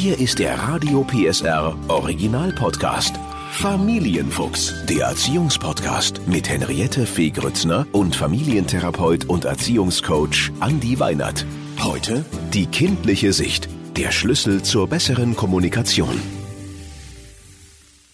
Hier ist der Radio PSR Original Podcast. Familienfuchs, der Erziehungspodcast mit Henriette Fee Grützner und Familientherapeut und Erziehungscoach Andi Weinert. Heute die kindliche Sicht, der Schlüssel zur besseren Kommunikation.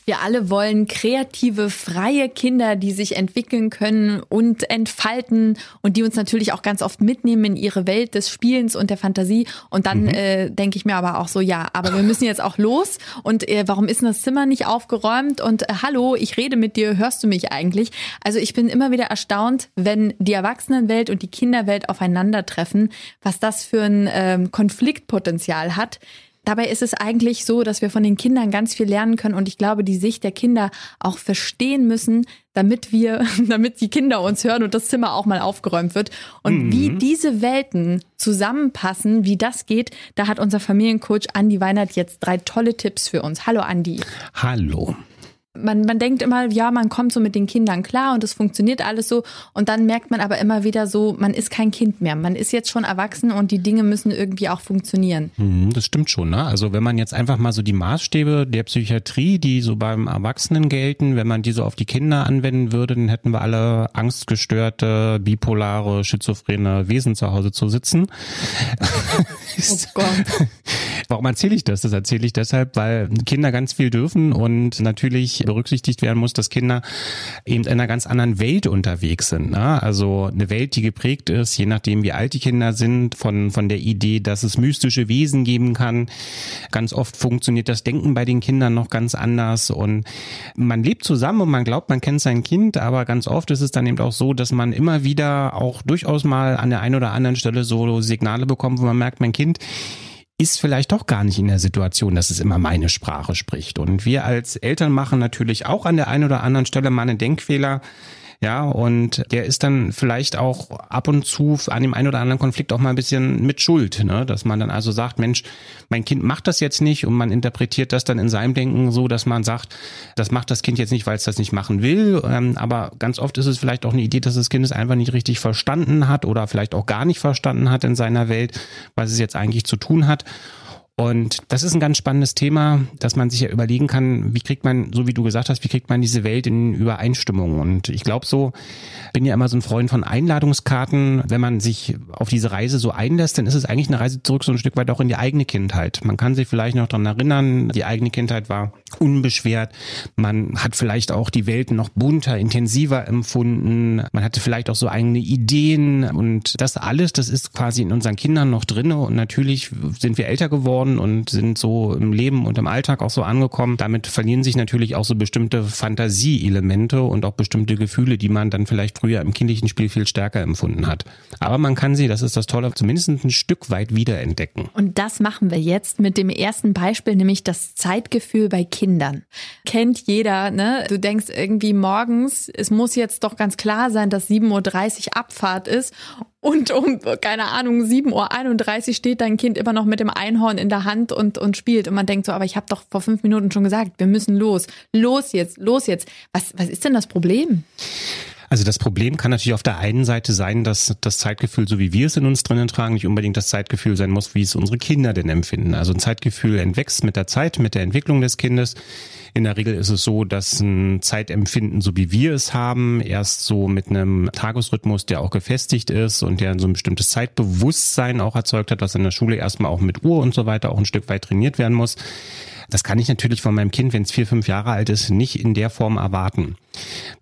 Wir alle wollen kreative, freie Kinder, die sich entwickeln können und entfalten und die uns natürlich auch ganz oft mitnehmen in ihre Welt des Spielens und der Fantasie. Und dann mhm. äh, denke ich mir aber auch so, ja, aber wir müssen jetzt auch los. Und äh, warum ist denn das Zimmer nicht aufgeräumt? Und äh, hallo, ich rede mit dir, hörst du mich eigentlich? Also ich bin immer wieder erstaunt, wenn die Erwachsenenwelt und die Kinderwelt aufeinandertreffen, was das für ein ähm, Konfliktpotenzial hat Dabei ist es eigentlich so, dass wir von den Kindern ganz viel lernen können und ich glaube, die Sicht der Kinder auch verstehen müssen, damit wir, damit die Kinder uns hören und das Zimmer auch mal aufgeräumt wird. Und mhm. wie diese Welten zusammenpassen, wie das geht, da hat unser Familiencoach Andi Weinert jetzt drei tolle Tipps für uns. Hallo Andi. Hallo man, man denkt immer, ja, man kommt so mit den Kindern klar und es funktioniert alles so. Und dann merkt man aber immer wieder so, man ist kein Kind mehr. Man ist jetzt schon erwachsen und die Dinge müssen irgendwie auch funktionieren. Mhm, das stimmt schon. Ne? Also wenn man jetzt einfach mal so die Maßstäbe der Psychiatrie, die so beim Erwachsenen gelten, wenn man die so auf die Kinder anwenden würde, dann hätten wir alle angstgestörte, bipolare, schizophrene Wesen zu Hause zu sitzen. oh Gott. Warum erzähle ich das? Das erzähle ich deshalb, weil Kinder ganz viel dürfen und natürlich berücksichtigt werden muss, dass Kinder eben in einer ganz anderen Welt unterwegs sind. Ne? Also eine Welt, die geprägt ist, je nachdem wie alt die Kinder sind, von, von der Idee, dass es mystische Wesen geben kann. Ganz oft funktioniert das Denken bei den Kindern noch ganz anders und man lebt zusammen und man glaubt, man kennt sein Kind, aber ganz oft ist es dann eben auch so, dass man immer wieder auch durchaus mal an der einen oder anderen Stelle so Signale bekommt, wo man merkt, mein Kind ist vielleicht doch gar nicht in der Situation, dass es immer meine Sprache spricht. Und wir als Eltern machen natürlich auch an der einen oder anderen Stelle mal einen Denkfehler, ja, und der ist dann vielleicht auch ab und zu an dem einen oder anderen Konflikt auch mal ein bisschen mit Schuld, ne? dass man dann also sagt, Mensch, mein Kind macht das jetzt nicht und man interpretiert das dann in seinem Denken so, dass man sagt, das macht das Kind jetzt nicht, weil es das nicht machen will, ähm, aber ganz oft ist es vielleicht auch eine Idee, dass das Kind es einfach nicht richtig verstanden hat oder vielleicht auch gar nicht verstanden hat in seiner Welt, was es jetzt eigentlich zu tun hat. Und das ist ein ganz spannendes Thema, dass man sich ja überlegen kann, wie kriegt man, so wie du gesagt hast, wie kriegt man diese Welt in Übereinstimmung? Und ich glaube so, bin ja immer so ein Freund von Einladungskarten. Wenn man sich auf diese Reise so einlässt, dann ist es eigentlich eine Reise zurück so ein Stück weit auch in die eigene Kindheit. Man kann sich vielleicht noch daran erinnern, die eigene Kindheit war unbeschwert. Man hat vielleicht auch die Welt noch bunter, intensiver empfunden. Man hatte vielleicht auch so eigene Ideen und das alles, das ist quasi in unseren Kindern noch drinne. Und natürlich sind wir älter geworden geworden und sind so im Leben und im Alltag auch so angekommen. Damit verlieren sich natürlich auch so bestimmte Fantasieelemente und auch bestimmte Gefühle, die man dann vielleicht früher im kindlichen Spiel viel stärker empfunden hat. Aber man kann sie, das ist das Tolle, zumindest ein Stück weit wiederentdecken. Und das machen wir jetzt mit dem ersten Beispiel, nämlich das Zeitgefühl bei Kindern. Kennt jeder, ne? Du denkst irgendwie morgens, es muss jetzt doch ganz klar sein, dass 7.30 Uhr Abfahrt ist und um, keine Ahnung, 7.31 Uhr steht dein Kind immer noch mit dem Einhorn in der Hand und, und spielt. Und man denkt so, aber ich habe doch vor fünf Minuten schon gesagt, wir müssen los. Los jetzt, los jetzt. Was, was ist denn das Problem? Also das Problem kann natürlich auf der einen Seite sein, dass das Zeitgefühl, so wie wir es in uns drinnen tragen, nicht unbedingt das Zeitgefühl sein muss, wie es unsere Kinder denn empfinden. Also ein Zeitgefühl entwächst mit der Zeit, mit der Entwicklung des Kindes. In der Regel ist es so, dass ein Zeitempfinden, so wie wir es haben, erst so mit einem Tagesrhythmus, der auch gefestigt ist und der so ein bestimmtes Zeitbewusstsein auch erzeugt hat, was in der Schule erstmal auch mit Uhr und so weiter auch ein Stück weit trainiert werden muss. Das kann ich natürlich von meinem Kind, wenn es vier, fünf Jahre alt ist, nicht in der Form erwarten.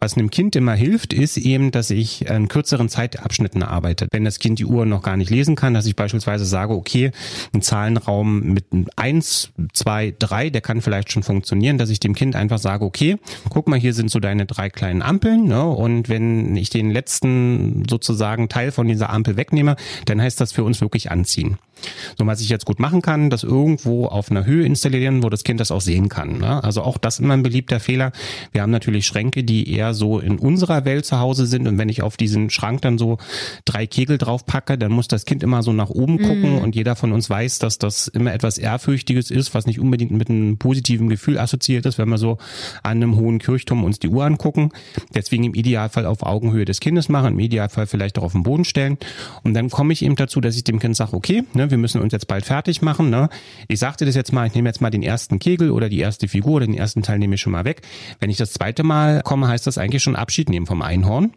Was einem Kind immer hilft, ist eben, dass ich in kürzeren Zeitabschnitten arbeite. Wenn das Kind die Uhr noch gar nicht lesen kann, dass ich beispielsweise sage, okay, ein Zahlenraum mit eins, zwei, drei, der kann vielleicht schon funktionieren, dass ich dem Kind einfach sage, okay, guck mal, hier sind so deine drei kleinen Ampeln, ne? und wenn ich den letzten sozusagen Teil von dieser Ampel wegnehme, dann heißt das für uns wirklich anziehen. So, was ich jetzt gut machen kann, das irgendwo auf einer Höhe installieren, wo das Kind das auch sehen kann. Ne? Also auch das immer ein beliebter Fehler. Wir haben natürlich Schränke die eher so in unserer Welt zu Hause sind. Und wenn ich auf diesen Schrank dann so drei Kegel drauf packe, dann muss das Kind immer so nach oben gucken. Mhm. Und jeder von uns weiß, dass das immer etwas Ehrfürchtiges ist, was nicht unbedingt mit einem positiven Gefühl assoziiert ist, wenn wir so an einem hohen Kirchturm uns die Uhr angucken. Deswegen im Idealfall auf Augenhöhe des Kindes machen, im Idealfall vielleicht auch auf den Boden stellen. Und dann komme ich eben dazu, dass ich dem Kind sage, okay, ne, wir müssen uns jetzt bald fertig machen. Ne? Ich sagte das jetzt mal, ich nehme jetzt mal den ersten Kegel oder die erste Figur oder den ersten Teil nehme ich schon mal weg. Wenn ich das zweite Mal komme, heißt das eigentlich schon Abschied nehmen vom Einhorn.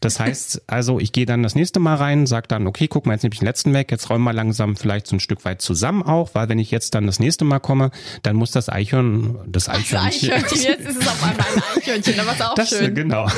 Das heißt also, ich gehe dann das nächste Mal rein, sage dann, okay, guck mal, jetzt nehme ich den letzten weg, jetzt räumen wir langsam vielleicht so ein Stück weit zusammen auch, weil wenn ich jetzt dann das nächste Mal komme, dann muss das Eichhörn, das Eichhörnchen. Das Eichhörnchen, jetzt ist es auf einmal ein Eichhörnchen, aber ist auch das, schön. Genau.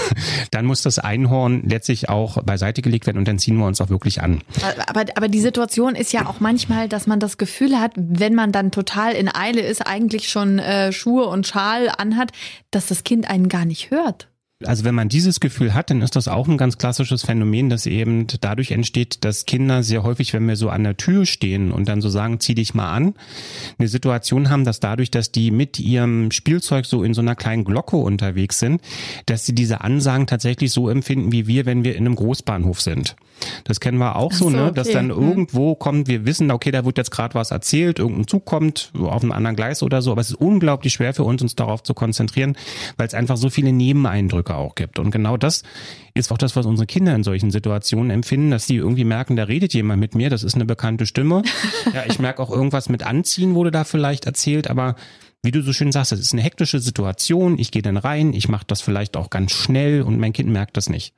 Dann muss das Einhorn letztlich auch beiseite gelegt werden und dann ziehen wir uns auch wirklich an. Aber, aber die Situation ist ja auch manchmal, dass man das Gefühl hat, wenn man dann total in Eile ist, eigentlich schon äh, Schuhe und Schal anhat, dass das Kind einen gar nicht hört. Also wenn man dieses Gefühl hat, dann ist das auch ein ganz klassisches Phänomen, das eben dadurch entsteht, dass Kinder sehr häufig, wenn wir so an der Tür stehen und dann so sagen, zieh dich mal an, eine Situation haben, dass dadurch, dass die mit ihrem Spielzeug so in so einer kleinen Glocke unterwegs sind, dass sie diese Ansagen tatsächlich so empfinden wie wir, wenn wir in einem Großbahnhof sind. Das kennen wir auch so, so, ne, okay. dass dann hm. irgendwo kommt, wir wissen, okay, da wird jetzt gerade was erzählt, irgendein Zug kommt auf einem anderen Gleis oder so, aber es ist unglaublich schwer für uns, uns darauf zu konzentrieren, weil es einfach so viele Nebeneindrücke auch gibt. Und genau das ist auch das, was unsere Kinder in solchen Situationen empfinden, dass die irgendwie merken, da redet jemand mit mir, das ist eine bekannte Stimme. Ja, ich merke auch irgendwas mit Anziehen wurde da vielleicht erzählt, aber wie du so schön sagst, es ist eine hektische Situation, ich gehe dann rein, ich mache das vielleicht auch ganz schnell und mein Kind merkt das nicht.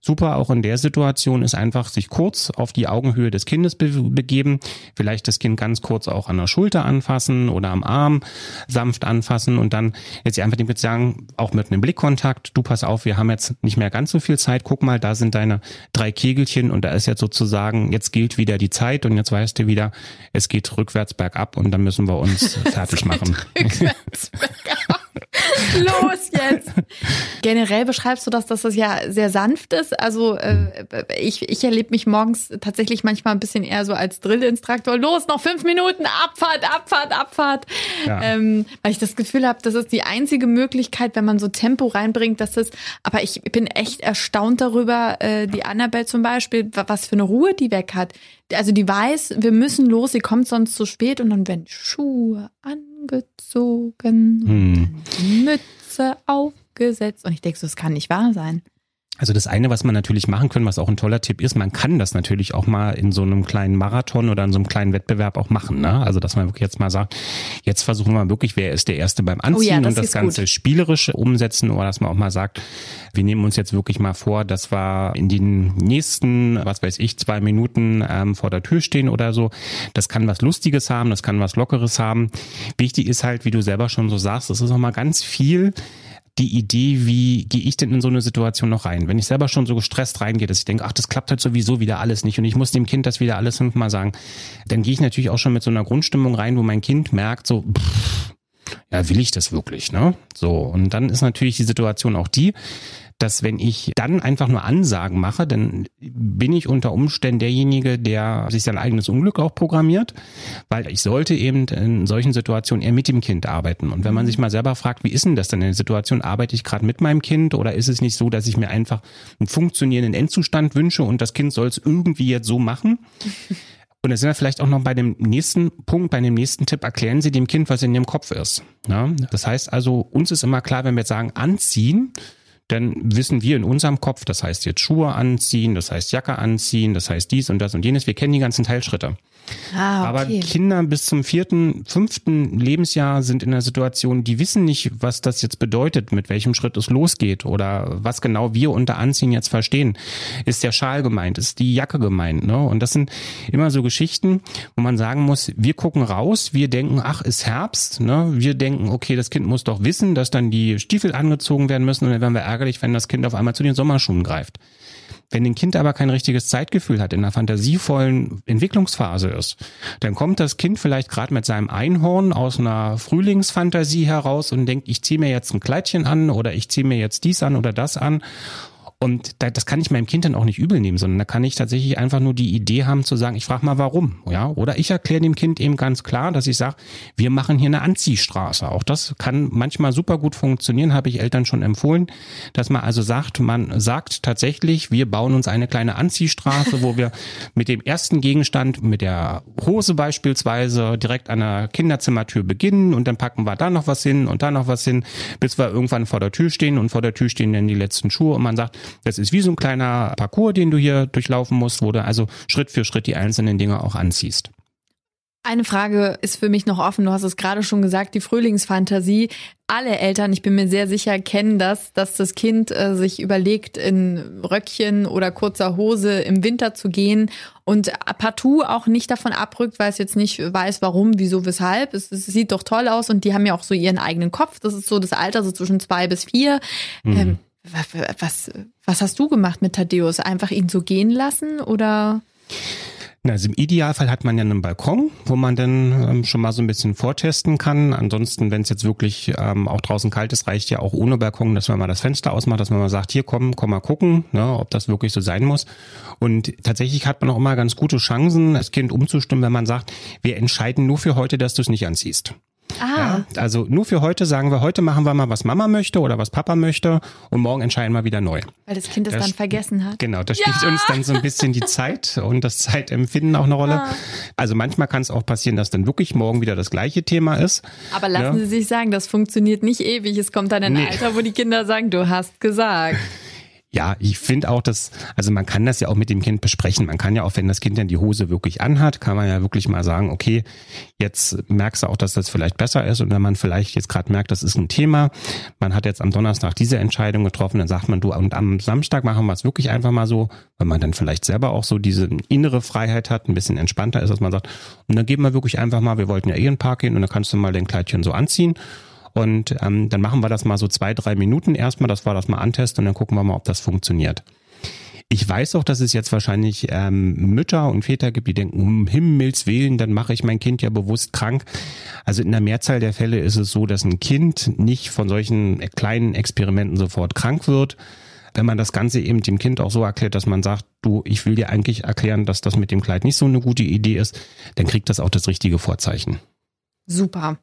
Super auch in der Situation ist einfach sich kurz auf die Augenhöhe des Kindes be begeben, vielleicht das Kind ganz kurz auch an der Schulter anfassen oder am Arm sanft anfassen und dann jetzt einfach dem Kind sagen, auch mit einem Blickkontakt, du pass auf, wir haben jetzt nicht mehr ganz so viel Zeit, guck mal, da sind deine drei Kegelchen und da ist jetzt sozusagen, jetzt gilt wieder die Zeit und jetzt weißt du wieder, es geht rückwärts bergab und dann müssen wir uns fertig machen. Los jetzt! Generell beschreibst du das, dass das ja sehr sanft ist. Also äh, ich, ich erlebe mich morgens tatsächlich manchmal ein bisschen eher so als Drillinstruktor. Los, noch fünf Minuten, Abfahrt, Abfahrt, Abfahrt. Ja. Ähm, weil ich das Gefühl habe, das ist die einzige Möglichkeit, wenn man so Tempo reinbringt, dass es. Aber ich bin echt erstaunt darüber, äh, die Annabelle zum Beispiel, was für eine Ruhe die weg hat. Also die weiß, wir müssen los, sie kommt sonst zu spät und dann werden Schuhe an angezogen, hm. Mütze aufgesetzt. Und ich denke so, das kann nicht wahr sein. Also das eine, was man natürlich machen können, was auch ein toller Tipp ist, man kann das natürlich auch mal in so einem kleinen Marathon oder in so einem kleinen Wettbewerb auch machen. Ne? Also dass man wirklich jetzt mal sagt, jetzt versuchen wir wirklich, wer ist der Erste beim Anziehen oh ja, das und das Ganze gut. spielerisch umsetzen oder dass man auch mal sagt, wir nehmen uns jetzt wirklich mal vor, dass wir in den nächsten, was weiß ich, zwei Minuten ähm, vor der Tür stehen oder so. Das kann was Lustiges haben, das kann was Lockeres haben. Wichtig ist halt, wie du selber schon so sagst, das ist auch mal ganz viel die Idee, wie gehe ich denn in so eine Situation noch rein? Wenn ich selber schon so gestresst reingehe, dass ich denke, ach, das klappt halt sowieso wieder alles nicht und ich muss dem Kind das wieder alles fünfmal sagen, dann gehe ich natürlich auch schon mit so einer Grundstimmung rein, wo mein Kind merkt, so, pff, ja, will ich das wirklich, ne? So, und dann ist natürlich die Situation auch die, dass wenn ich dann einfach nur Ansagen mache, dann bin ich unter Umständen derjenige, der sich sein eigenes Unglück auch programmiert, weil ich sollte eben in solchen Situationen eher mit dem Kind arbeiten. Und wenn man mhm. sich mal selber fragt, wie ist denn das denn in der Situation, arbeite ich gerade mit meinem Kind oder ist es nicht so, dass ich mir einfach einen funktionierenden Endzustand wünsche und das Kind soll es irgendwie jetzt so machen? Und da sind wir vielleicht auch noch bei dem nächsten Punkt, bei dem nächsten Tipp, erklären Sie dem Kind, was in Ihrem Kopf ist. Ja? Das heißt also, uns ist immer klar, wenn wir jetzt sagen, anziehen, dann wissen wir in unserem Kopf, das heißt jetzt Schuhe anziehen, das heißt Jacke anziehen, das heißt dies und das und jenes. Wir kennen die ganzen Teilschritte. Ah, okay. Aber Kinder bis zum vierten, fünften Lebensjahr sind in einer Situation, die wissen nicht, was das jetzt bedeutet, mit welchem Schritt es losgeht oder was genau wir unter Anziehen jetzt verstehen. Ist der Schal gemeint? Ist die Jacke gemeint? Ne? Und das sind immer so Geschichten, wo man sagen muss, wir gucken raus, wir denken, ach, ist Herbst. Ne? Wir denken, okay, das Kind muss doch wissen, dass dann die Stiefel angezogen werden müssen und dann werden wir ärgerlich, wenn das Kind auf einmal zu den Sommerschuhen greift. Wenn ein Kind aber kein richtiges Zeitgefühl hat, in einer fantasievollen Entwicklungsphase ist, dann kommt das Kind vielleicht gerade mit seinem Einhorn aus einer Frühlingsfantasie heraus und denkt, ich ziehe mir jetzt ein Kleidchen an oder ich ziehe mir jetzt dies an oder das an Und da, das kann ich meinem Kind dann auch nicht übel nehmen, sondern da kann ich tatsächlich einfach nur die Idee haben zu sagen, ich frage mal warum. Ja? Oder ich erkläre dem Kind eben ganz klar, dass ich sage, wir machen hier eine Anziehstraße. Auch das kann manchmal super gut funktionieren, habe ich Eltern schon empfohlen, dass man also sagt, man sagt tatsächlich, wir bauen uns eine kleine Anziehstraße, wo wir mit dem ersten Gegenstand, mit der Hose beispielsweise, direkt an der Kinderzimmertür beginnen und dann packen wir da noch was hin und da noch was hin, bis wir irgendwann vor der Tür stehen und vor der Tür stehen dann die letzten Schuhe und man sagt, das ist wie so ein kleiner Parcours, den du hier durchlaufen musst, wo du also Schritt für Schritt die einzelnen Dinge auch anziehst. Eine Frage ist für mich noch offen. Du hast es gerade schon gesagt, die Frühlingsfantasie. Alle Eltern, ich bin mir sehr sicher, kennen das, dass das Kind äh, sich überlegt, in Röckchen oder kurzer Hose im Winter zu gehen und partout auch nicht davon abrückt, weil es jetzt nicht weiß, warum, wieso, weshalb. Es, es, sieht doch toll aus und die haben ja auch so ihren eigenen Kopf. Das ist so das Alter, so zwischen zwei bis vier. Mhm. Ähm, was, was hast du gemacht mit Thaddeus? Einfach ihn so gehen lassen oder? Also im Idealfall hat man ja einen Balkon, wo man dann ähm, schon mal so ein bisschen vortesten kann. Ansonsten, wenn es jetzt wirklich ähm, auch draußen kalt ist, reicht ja auch ohne Balkon, dass man mal das Fenster ausmacht, dass man mal sagt, hier komm, komm mal gucken, ne, ob das wirklich so sein muss. Und tatsächlich hat man auch immer ganz gute Chancen, das Kind umzustimmen, wenn man sagt, wir entscheiden nur für heute, dass du es nicht anziehst. Ah. Ja, also nur für heute sagen wir, heute machen wir mal, was Mama möchte oder was Papa möchte und morgen entscheiden wir wieder neu. Weil das Kind es das dann vergessen hat. Genau, da spielt ja. uns dann so ein bisschen die Zeit und das Zeitempfinden auch eine Rolle. Ah. Also manchmal kann es auch passieren, dass dann wirklich morgen wieder das gleiche Thema ist. Aber lassen ja. Sie sich sagen, das funktioniert nicht ewig. Es kommt dann ein nee. Alter, wo die Kinder sagen, du hast gesagt. Ja, ich finde auch, dass, also man kann das ja auch mit dem Kind besprechen. Man kann ja auch, wenn das Kind dann die Hose wirklich anhat, kann man ja wirklich mal sagen, okay, jetzt merkst du auch, dass das vielleicht besser ist. Und wenn man vielleicht jetzt gerade merkt, das ist ein Thema, man hat jetzt am Donnerstag diese Entscheidung getroffen, dann sagt man, du, und am Samstag machen wir es wirklich einfach mal so, weil man dann vielleicht selber auch so diese innere Freiheit hat, ein bisschen entspannter ist, dass man sagt, und dann geben wir wirklich einfach mal, wir wollten ja eh in den Park gehen und dann kannst du mal dein Kleidchen so anziehen. Und ähm, dann machen wir das mal so zwei, drei Minuten erstmal, dass wir das mal antesten und dann gucken wir mal, ob das funktioniert. Ich weiß auch, dass es jetzt wahrscheinlich ähm, Mütter und Väter gibt, die denken, um Himmels Willen, dann mache ich mein Kind ja bewusst krank. Also in der Mehrzahl der Fälle ist es so, dass ein Kind nicht von solchen kleinen Experimenten sofort krank wird. Wenn man das Ganze eben dem Kind auch so erklärt, dass man sagt, du, ich will dir eigentlich erklären, dass das mit dem Kleid nicht so eine gute Idee ist, dann kriegt das auch das richtige Vorzeichen. Super.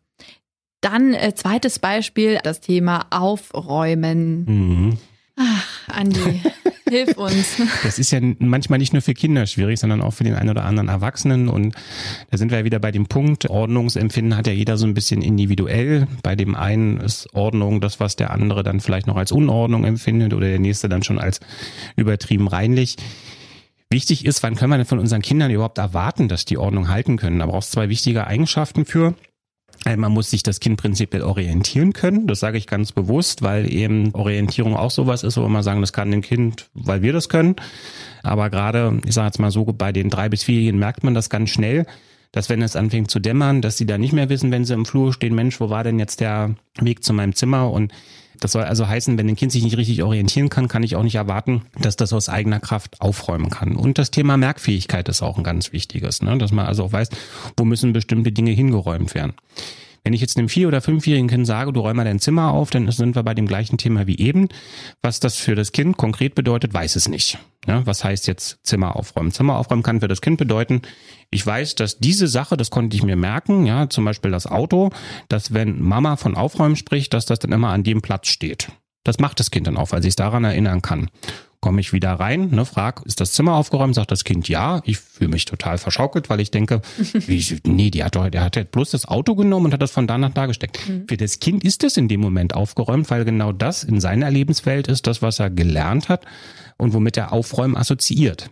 Dann äh, zweites Beispiel, das Thema Aufräumen. Mhm. Ach, Andi, hilf uns. Das ist ja manchmal nicht nur für Kinder schwierig, sondern auch für den einen oder anderen Erwachsenen. Und da sind wir ja wieder bei dem Punkt, Ordnungsempfinden hat ja jeder so ein bisschen individuell. Bei dem einen ist Ordnung das, was der andere dann vielleicht noch als Unordnung empfindet oder der nächste dann schon als übertrieben reinlich. Wichtig ist, wann können wir denn von unseren Kindern überhaupt erwarten, dass die Ordnung halten können? Da braucht es zwei wichtige Eigenschaften für. Äh, man muss sich das Kind prinzipiell orientieren können. Das sage ich ganz bewusst, weil eben Orientierung auch sowas ist, wo man sagen, das kann ein Kind, weil wir das können. Aber gerade, ich sage jetzt mal so, bei den drei bis vierjährigen merkt man das ganz schnell, dass wenn es anfängt zu dämmern, dass sie da nicht mehr wissen, wenn sie im Flur stehen, Mensch, wo war denn jetzt der Weg zu meinem Zimmer? Und das soll also heißen, wenn ein Kind sich nicht richtig orientieren kann, kann ich auch nicht erwarten, dass das aus eigener Kraft aufräumen kann. Und das Thema Merkfähigkeit ist auch ein ganz wichtiges, ne? dass man also auch weiß, wo müssen bestimmte Dinge hingeräumt werden. Wenn ich jetzt einem vier- oder fünfjährigen Kind sage, du räum mal dein Zimmer auf, dann sind wir bei dem gleichen Thema wie eben. Was das für das Kind konkret bedeutet, weiß es nicht. Ja, was heißt jetzt Zimmer aufräumen? Zimmer aufräumen kann für das Kind bedeuten, ich weiß, dass diese Sache, das konnte ich mir merken, ja, zum Beispiel das Auto, dass wenn Mama von Aufräumen spricht, dass das dann immer an dem Platz steht. Das macht das Kind dann auch, weil sich daran erinnern kann komme ich wieder rein, ne, frag, ist das Zimmer aufgeräumt? Sagt das Kind ja. Ich fühle mich total verschaukelt, weil ich denke, wie, nee, die hat doch, der hat bloß das Auto genommen und hat das von da nach da gesteckt. Mhm. Für das Kind ist es in dem Moment aufgeräumt, weil genau das in seiner Lebenswelt ist, das, was er gelernt hat und womit er Aufräumen assoziiert.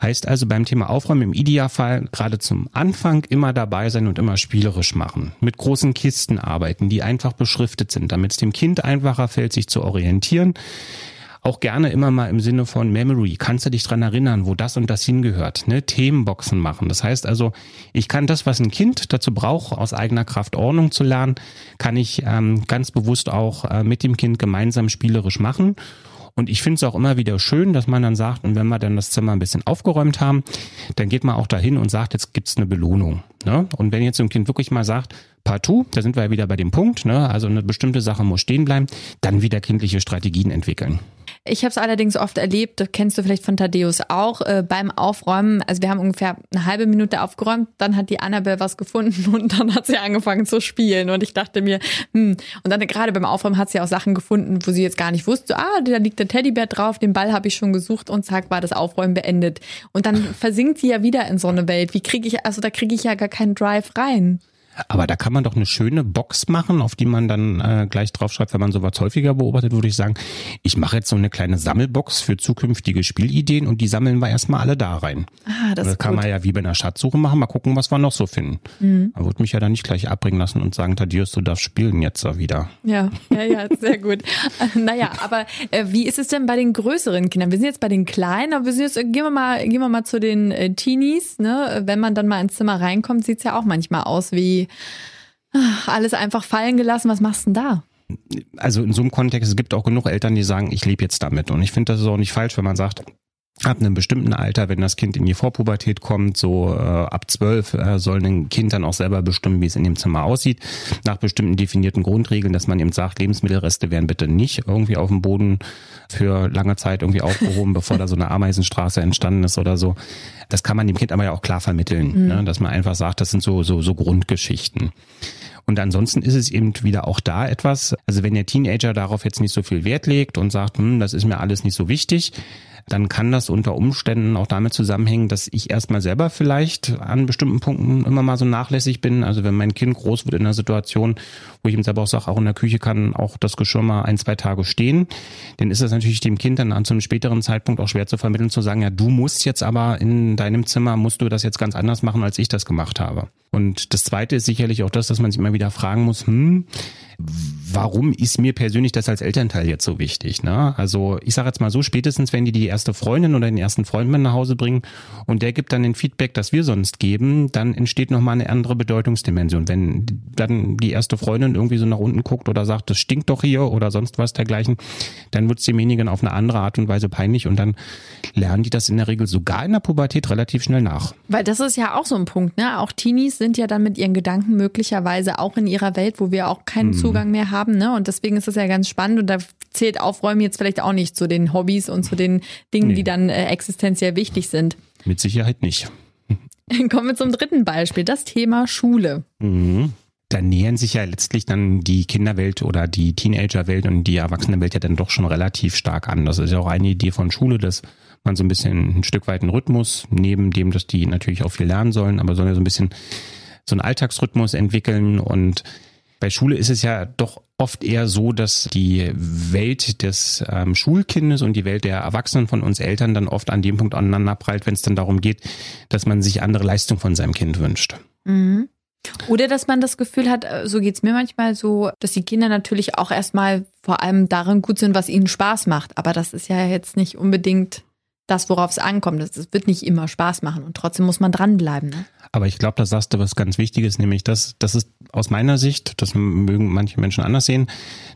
Heißt also beim Thema Aufräumen im Idealfall gerade zum Anfang immer dabei sein und immer spielerisch machen. Mit großen Kisten arbeiten, die einfach beschriftet sind, damit es dem Kind einfacher fällt, sich zu orientieren auch gerne immer mal im Sinne von Memory. Kannst du dich dran erinnern, wo das und das hingehört? Ne? Themenboxen machen. Das heißt also, ich kann das, was ein Kind dazu braucht, aus eigener Kraft Ordnung zu lernen, kann ich ähm, ganz bewusst auch äh, mit dem Kind gemeinsam spielerisch machen. Und ich finde es auch immer wieder schön, dass man dann sagt, und wenn wir dann das Zimmer ein bisschen aufgeräumt haben, dann geht man auch dahin und sagt, jetzt gibt's eine Belohnung. Ne? Und wenn jetzt ein Kind wirklich mal sagt, partout, da sind wir ja wieder bei dem Punkt, ne? also eine bestimmte Sache muss stehen bleiben, dann wieder kindliche Strategien entwickeln. Ich habe es allerdings oft erlebt, das kennst du vielleicht von Thaddeus auch, äh, beim Aufräumen. Also wir haben ungefähr eine halbe Minute aufgeräumt, dann hat die Annabelle was gefunden und dann hat sie angefangen zu spielen. Und ich dachte mir, hm, und dann gerade beim Aufräumen hat sie auch Sachen gefunden, wo sie jetzt gar nicht wusste, ah, da liegt der Teddybär drauf, den Ball habe ich schon gesucht und zack, war das Aufräumen beendet. Und dann versinkt sie ja wieder in so eine Welt. Wie kriege ich, also da kriege ich ja gar keinen Drive rein. Aber da kann man doch eine schöne Box machen, auf die man dann äh, gleich draufschreibt, wenn man sowas häufiger beobachtet, würde ich sagen, ich mache jetzt so eine kleine Sammelbox für zukünftige Spielideen und die sammeln wir erstmal alle da rein. Ah, das, das kann gut. man ja wie bei einer Schatzsuche machen, mal gucken, was wir noch so finden. Mhm. Man würde mich ja dann nicht gleich abbringen lassen und sagen, Thaddeus, du darfst spielen jetzt wieder. Ja, ja, ja, sehr gut. naja, aber äh, wie ist es denn bei den größeren Kindern? Wir sind jetzt bei den Kleinen, aber wir sind jetzt, gehen wir mal, gehen wir mal zu den äh, Teenies, ne? Wenn man dann mal ins Zimmer reinkommt, sieht's ja auch manchmal aus wie alles einfach fallen gelassen. Was machst du denn da? Also in so einem Kontext, es gibt auch genug Eltern, die sagen, ich lebe jetzt damit. Und ich finde, das ist auch nicht falsch, wenn man sagt, ab einem bestimmten Alter, wenn das Kind in die Vorpubertät kommt, so äh, ab zwölf, äh, soll ein Kind dann auch selber bestimmen, wie es in dem Zimmer aussieht, nach bestimmten definierten Grundregeln, dass man eben sagt, Lebensmittelreste werden bitte nicht irgendwie auf dem Boden für lange Zeit irgendwie aufgehoben, bevor da so eine Ameisenstraße entstanden ist oder so. Das kann man dem Kind aber ja auch klar vermitteln, mhm. ne? dass man einfach sagt, das sind so, so, so Grundgeschichten. Und ansonsten ist es eben wieder auch da etwas, also wenn der Teenager darauf jetzt nicht so viel Wert legt und sagt, hm, das ist mir alles nicht so wichtig, dann kann das unter Umständen auch damit zusammenhängen, dass ich erstmal selber vielleicht an bestimmten Punkten immer mal so nachlässig bin. Also wenn mein Kind groß wird in einer Situation, wo ich ihm selber auch sage, auch in der Küche kann auch das Geschirr mal ein, zwei Tage stehen, dann ist es natürlich dem Kind dann an zu einem späteren Zeitpunkt auch schwer zu vermitteln, zu sagen, ja, du musst jetzt aber in deinem Zimmer, musst du das jetzt ganz anders machen, als ich das gemacht habe. Und das Zweite ist sicherlich auch das, dass man sich immer wieder fragen muss, hm, warum ist mir persönlich das als Elternteil jetzt so wichtig? Ne? Also ich sage jetzt mal so, spätestens wenn die die erste Freundin oder den ersten Freund mit nach Hause bringen und der gibt dann den Feedback, das wir sonst geben, dann entsteht nochmal eine andere Bedeutungsdimension. Wenn dann die erste Freundin irgendwie so nach unten guckt oder sagt, das stinkt doch hier oder sonst was dergleichen, dann wird es demjenigen auf eine andere Art und Weise peinlich und dann lernen die das in der Regel sogar in der Pubertät relativ schnell nach. Weil das ist ja auch so ein Punkt, ne? Auch Teenies sind ja dann mit ihren Gedanken möglicherweise auch in ihrer Welt, wo wir auch keinen hm. Zugang mehr haben, ne? Und deswegen ist das ja ganz spannend und da zählt Aufräumen jetzt vielleicht auch nicht zu den Hobbys und zu den Dingen, nee. die dann äh, existenziell wichtig sind. Mit Sicherheit nicht. Kommen wir zum dritten Beispiel, das Thema Schule. Mhm. Da nähern sich ja letztlich dann die Kinderwelt oder die Teenagerwelt und die Erwachsenenwelt ja dann doch schon relativ stark an. Das ist ja auch eine Idee von Schule, dass man so ein bisschen ein Stück weit einen Rhythmus, neben dem, dass die natürlich auch viel lernen sollen, aber sollen ja so ein bisschen so einen Alltagsrhythmus entwickeln und bei Schule ist es ja doch oft eher so, dass die Welt des ähm, Schulkindes und die Welt der Erwachsenen von uns Eltern dann oft an dem Punkt aneinanderprallt, wenn es dann darum geht, dass man sich andere Leistung von seinem Kind wünscht. Mhm. Oder dass man das Gefühl hat, äh, so geht's mir manchmal so, dass die Kinder natürlich auch erstmal vor allem darin gut sind, was ihnen Spaß macht. Aber das ist ja jetzt nicht unbedingt das, worauf es ankommt. Es wird nicht immer Spaß machen und trotzdem muss man dranbleiben. Ne? Aber ich glaube, da sagst du was ganz Wichtiges, nämlich das, das ist aus meiner Sicht, das mögen manche Menschen anders sehen,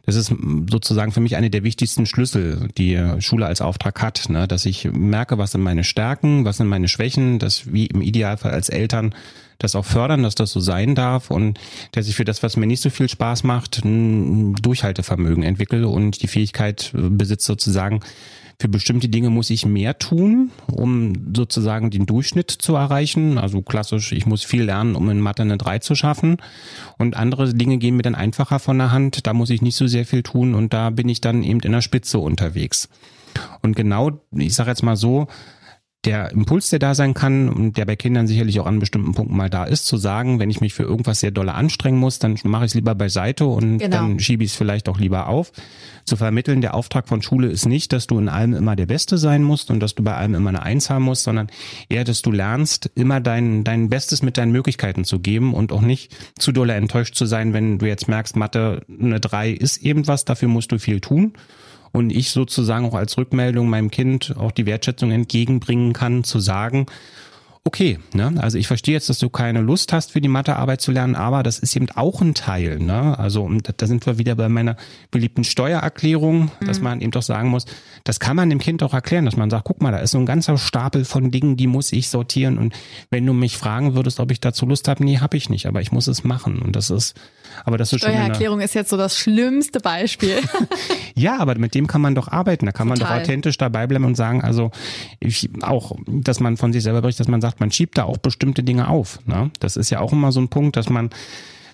das ist sozusagen für mich eine der wichtigsten Schlüssel, die Schule als Auftrag hat, ne? dass ich merke, was sind meine Stärken, was sind meine Schwächen, dass wie im Idealfall als Eltern das auch fördern, dass das so sein darf und dass ich für das, was mir nicht so viel Spaß macht, ein Durchhaltevermögen entwickle und die Fähigkeit besitze sozusagen, für bestimmte Dinge muss ich mehr tun, um sozusagen den Durchschnitt zu erreichen. Also klassisch, ich muss viel lernen, um in Mathe eine 3 zu schaffen. Und andere Dinge gehen mir dann einfacher von der Hand. Da muss ich nicht so sehr viel tun und da bin ich dann eben in der Spitze unterwegs. Und genau, ich sage jetzt mal so, der Impuls, der da sein kann und der bei Kindern sicherlich auch an bestimmten Punkten mal da ist, zu sagen, wenn ich mich für irgendwas sehr dolle anstrengen muss, dann mache ich es lieber beiseite und genau. dann schiebe ich es vielleicht auch lieber auf. Zu vermitteln, der Auftrag von Schule ist nicht, dass du in allem immer der Beste sein musst und dass du bei allem immer eine Eins haben musst, sondern eher, dass du lernst, immer dein, dein Bestes mit deinen Möglichkeiten zu geben und auch nicht zu dolle enttäuscht zu sein, wenn du jetzt merkst, Mathe eine drei ist eben was, dafür musst du viel tun und ich sozusagen auch als Rückmeldung meinem Kind auch die Wertschätzung entgegenbringen kann, zu sagen, okay, ne? Also ich verstehe jetzt, dass du keine Lust hast, für die Mathearbeit zu lernen, aber das ist eben auch ein Teil, ne? Also und da sind wir wieder bei meiner beliebten Steuererklärung, mhm. dass man eben doch sagen muss, das kann man dem Kind auch erklären, dass man sagt, guck mal, da ist so ein ganzer Stapel von Dingen, die muss ich sortieren und wenn du mich fragen würdest, ob ich dazu Lust habe, nee, habe ich nicht, aber ich muss es machen und das ist aber das ist schon Steuererklärung ist jetzt so das schlimmste Beispiel. ja, aber mit dem kann man doch arbeiten, da kann Total. man doch authentisch dabei bleiben und sagen, also ich auch, dass man von sich selber berichtet, dass man sagt, man schiebt da auch bestimmte Dinge auf. Ne? Das ist ja auch immer so ein Punkt, dass man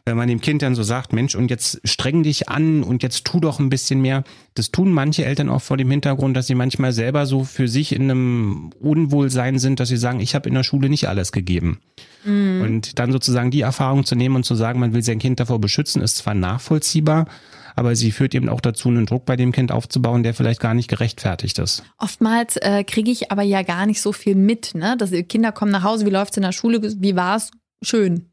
wenn man dem Kind dann so sagt, Mensch, und jetzt streng dich an und jetzt tu doch ein bisschen mehr. Das tun manche Eltern auch vor dem Hintergrund, dass sie manchmal selber so für sich in einem Unwohlsein sind, dass sie sagen, ich habe in der Schule nicht alles gegeben. Mhm. Und dann sozusagen die Erfahrung zu nehmen und zu sagen, man will sein Kind davor beschützen, ist zwar nachvollziehbar, aber sie führt eben auch dazu, einen Druck bei dem Kind aufzubauen, der vielleicht gar nicht gerechtfertigt ist. Oftmals äh, kriege ich aber ja gar nicht so viel mit. Ne? Dass Kinder kommen nach Hause, wie läuft's in der Schule, wie war's? Schön.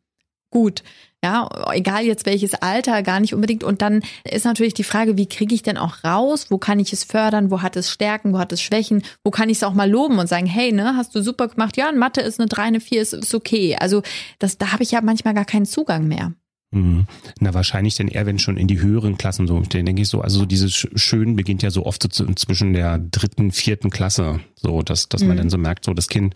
Gut. Ja, egal jetzt welches Alter, gar nicht unbedingt. Und dann ist natürlich die Frage, wie kriege ich denn auch raus? Wo kann ich es fördern? Wo hat es Stärken? Wo hat es Schwächen? Wo kann ich es auch mal loben und sagen, hey, ne, hast du super gemacht? Ja, in Mathe ist eine 3, eine 4, ist, ist okay. Also das, da habe ich ja manchmal gar keinen Zugang mehr. Mhm. Na, wahrscheinlich denn eher, wenn schon in die höheren Klassen so, dann denke ich so, also so dieses Schön beginnt ja so oft so zwischen der dritten, vierten Klasse, so, dass, dass mhm. man dann so merkt, so das Kind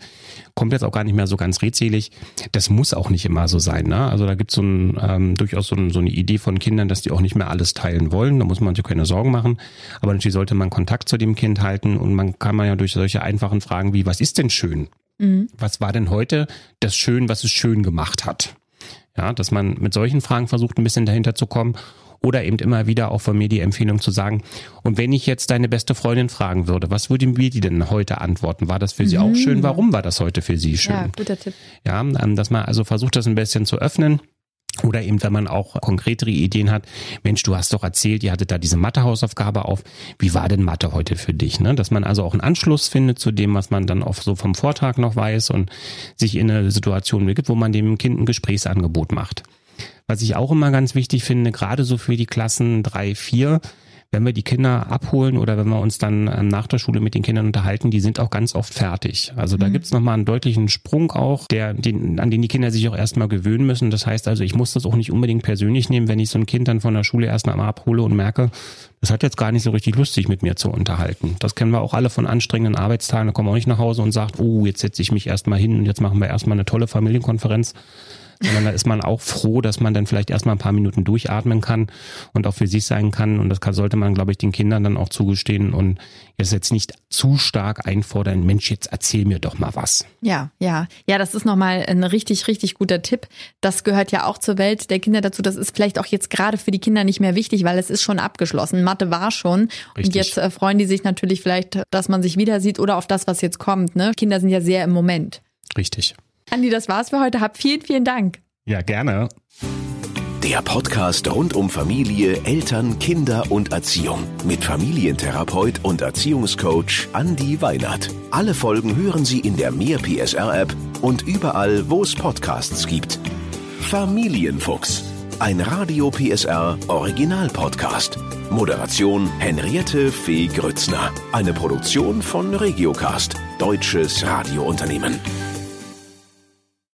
kommt jetzt auch gar nicht mehr so ganz redselig. Das muss auch nicht immer so sein, ne? Also da gibt es so ein, ähm, durchaus so, ein, so eine Idee von Kindern, dass die auch nicht mehr alles teilen wollen. Da muss man sich keine Sorgen machen. Aber natürlich sollte man Kontakt zu dem Kind halten und man kann man ja durch solche einfachen Fragen wie, was ist denn schön? Mhm. Was war denn heute das Schön, was es schön gemacht hat? Ja, dass man mit solchen Fragen versucht, ein bisschen dahinter zu kommen. Oder eben immer wieder auch von mir die Empfehlung zu sagen, und wenn ich jetzt deine beste Freundin fragen würde, was würde mir die denn heute antworten? War das für sie mhm. auch schön? Warum war das heute für sie schön? Ja, guter Tipp. Ja, ähm, dass man also versucht, das ein bisschen zu öffnen oder eben, wenn man auch konkretere Ideen hat, Mensch, du hast doch erzählt, ihr hattet da diese Mathe-Hausaufgabe auf. Wie war denn Mathe heute für dich? Ne? Dass man also auch einen Anschluss findet zu dem, was man dann auch so vom Vortrag noch weiß und sich in eine Situation begibt, wo man dem Kind ein Gesprächsangebot macht. Was ich auch immer ganz wichtig finde, gerade so für die Klassen drei, vier, wenn wir die Kinder abholen oder wenn wir uns dann ähm, nach der Schule mit den Kindern unterhalten, die sind auch ganz oft fertig. Also da mhm. gibt's nochmal einen deutlichen Sprung auch, der, den, an den die Kinder sich auch erstmal gewöhnen müssen. Das heißt also, ich muss das auch nicht unbedingt persönlich nehmen, wenn ich so ein Kind dann von der Schule erstmal mal abhole und merke, das hat jetzt gar nicht so richtig lustig mit mir zu unterhalten. Das kennen wir auch alle von anstrengenden Arbeitstagen. Da kommen wir auch nicht nach Hause und sagt, oh, jetzt setze ich mich erstmal hin und jetzt machen wir erstmal eine tolle Familienkonferenz sondern da ist man auch froh, dass man dann vielleicht erstmal ein paar Minuten durchatmen kann und auch für sich sein kann. Und das kann, sollte man, glaube ich, den Kindern dann auch zugestehen und jetzt jetzt nicht zu stark einfordern, Mensch, jetzt erzähl mir doch mal was. Ja, ja. Ja, das ist nochmal ein richtig, richtig guter Tipp. Das gehört ja auch zur Welt der Kinder dazu. Das ist vielleicht auch jetzt gerade für die Kinder nicht mehr wichtig, weil es ist schon abgeschlossen. Mathe war schon. Richtig. Und jetzt äh, freuen die sich natürlich vielleicht, dass man sich wieder sieht oder auf das, was jetzt kommt. Ne? Kinder sind ja sehr im Moment. Richtig. Andi, das war's für heute. Hab vielen, vielen Dank. Ja, gerne. Der Podcast rund um Familie, Eltern, Kinder und Erziehung mit Familientherapeut und Erziehungscoach Andi Weinert. Alle Folgen hören Sie in der Mehr PSR App und überall, wo es Podcasts gibt. Familienfuchs, ein Radio PSR Original Podcast. Moderation Henriette Fee Grützner. Eine Produktion von Regiocast, deutsches Radiounternehmen.